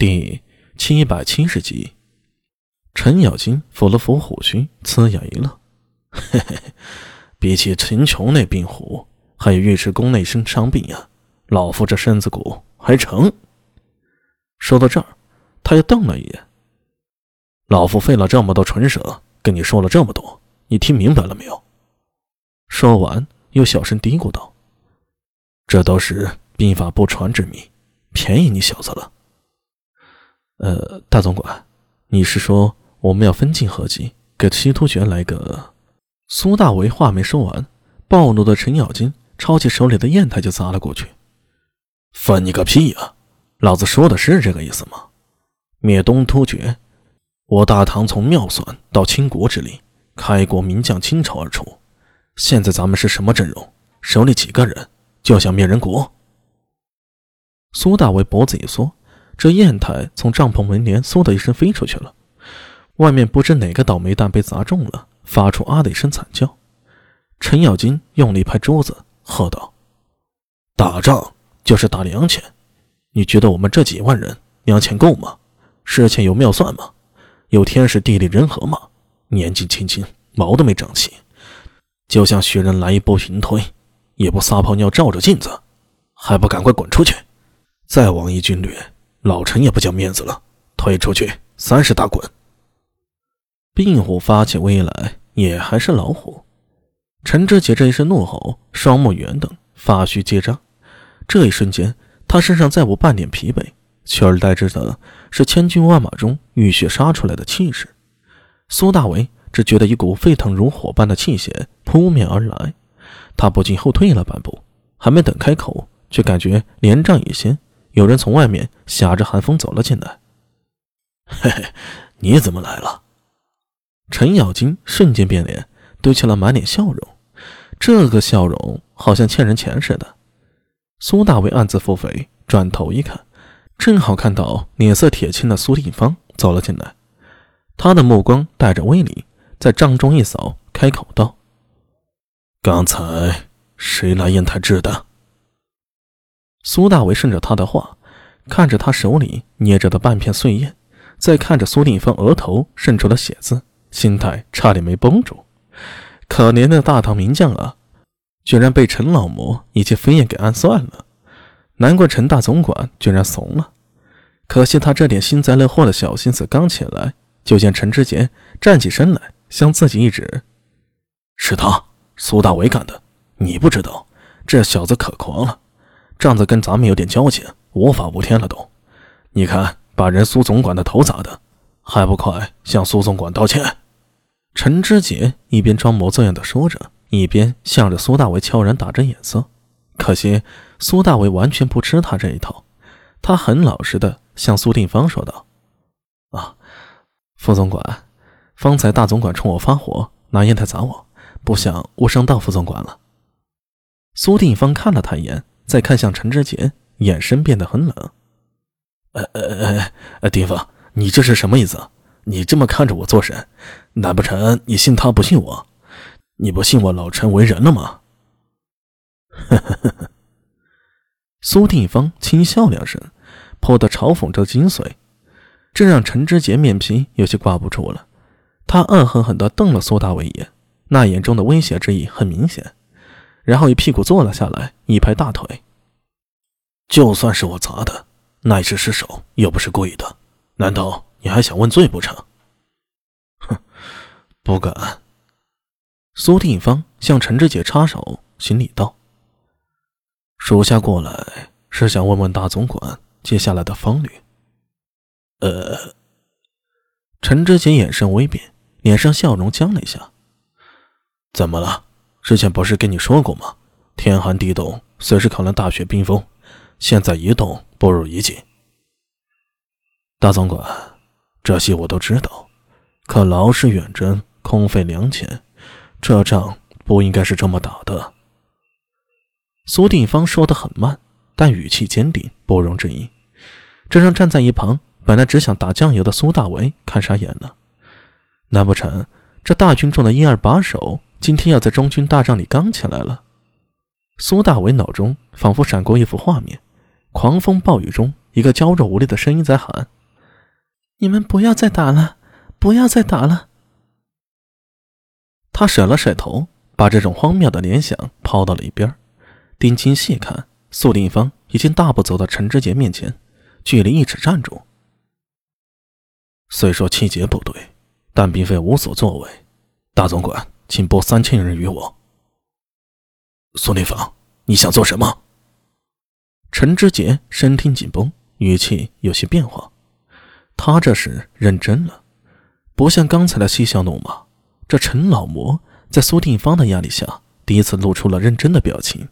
第七百七十集，程咬金抚了抚虎须，呲牙一乐：“嘿嘿，比起秦琼那病虎，还有尉迟恭那身伤病呀，老夫这身子骨还成。”说到这儿，他又瞪了一眼：“老夫费了这么多唇舌，跟你说了这么多，你听明白了没有？”说完，又小声嘀咕道：“这都是兵法不传之秘，便宜你小子了。”呃，大总管，你是说我们要分进合击，给西突厥来个？苏大为话没说完，暴怒的程咬金抄起手里的砚台就砸了过去。分你个屁呀！老子说的是这个意思吗？灭东突厥，我大唐从妙算到倾国之力，开国名将倾巢而出。现在咱们是什么阵容？手里几个人就想灭人国？苏大为脖子一缩，这砚台从帐篷门帘嗖的一声飞出去了。外面不知哪个倒霉蛋被砸中了，发出啊的一声惨叫。程咬金用力拍桌子，喝道：“打仗就是打粮钱，你觉得我们这几万人粮钱够吗？事前有妙算吗？有天时地利人和吗？年纪轻轻，毛都没长齐。”就像学人来一波平推，也不撒泡尿照照镜子，还不赶快滚出去！再往一军略，老陈也不讲面子了，退出去三十大滚！病虎发起威来，也还是老虎。陈志杰这一声怒吼，双目圆瞪，发须结扎。这一瞬间，他身上再无半点疲惫，取而代之的是千军万马中浴血杀出来的气势。苏大为。只觉得一股沸腾如火般的气血扑面而来，他不禁后退了半步，还没等开口，却感觉连帐一掀，有人从外面挟着寒风走了进来。嘿嘿，你怎么来了？程咬金瞬间变脸，堆起了满脸笑容，这个笑容好像欠人钱似的。苏大为暗自腹诽，转头一看，正好看到脸色铁青的苏定方走了进来，他的目光带着威凛。在帐中一扫，开口道：“刚才谁来砚台制的？”苏大为顺着他的话，看着他手里捏着的半片碎叶，再看着苏定方额头渗出的血渍，心态差点没绷住。可怜的大唐名将啊，居然被陈老魔以及飞燕给暗算了。难怪陈大总管居然怂了。可惜他这点幸灾乐祸的小心思刚起来，就见陈知节站起身来。向自己一指，是他苏大伟干的。你不知道，这小子可狂了，仗着跟咱们有点交情，无法无天了都。你看，把人苏总管的头砸的，还不快向苏总管道歉？陈知节一边装模作样的说着，一边向着苏大伟悄然打着眼色。可惜苏大伟完全不吃他这一套，他很老实的向苏定方说道：“啊，副总管。”方才大总管冲我发火，拿烟台砸我，不想误伤到副总管了。苏定方看了他一眼，再看向陈知节，眼神变得很冷。呃呃呃，定方，你这是什么意思？你这么看着我做甚？难不成你信他不信我？你不信我老陈为人了吗？呵呵呵呵。苏定方轻笑两声，颇得嘲讽着精髓，这让陈知节面皮有些挂不住了。他恶狠狠地瞪了苏大伟一眼，那眼中的威胁之意很明显，然后一屁股坐了下来，一拍大腿：“就算是我砸的，那也是失手，又不是故意的。难道你还想问罪不成？”“哼，不敢。”苏定方向陈志杰插手，行礼道：“属下过来是想问问大总管接下来的方略。”呃，陈志杰眼神微变。脸上笑容僵了一下。怎么了？之前不是跟你说过吗？天寒地冻，随时可能大雪冰封。现在一动不如一静。大总管，这些我都知道，可劳师远征，空费粮钱，这仗不应该是这么打的。苏定方说的很慢，但语气坚定，不容置疑。这让站在一旁本来只想打酱油的苏大为看傻眼了。难不成这大军中的一二把手今天要在中军大帐里刚起来了？苏大伟脑中仿佛闪过一幅画面：狂风暴雨中，一个娇弱无力的声音在喊：“你们不要再打了，不要再打了。”他甩了甩头，把这种荒谬的联想抛到了一边。定睛细看，苏定方已经大步走到陈志杰面前，距离一尺站住。虽说气节不对，但并非无所作为。大总管，请拨三千人与我。苏定方，你想做什么？陈志杰身听紧绷，语气有些变化。他这是认真了，不像刚才的嬉笑怒骂。这陈老魔在苏定方的压力下，第一次露出了认真的表情。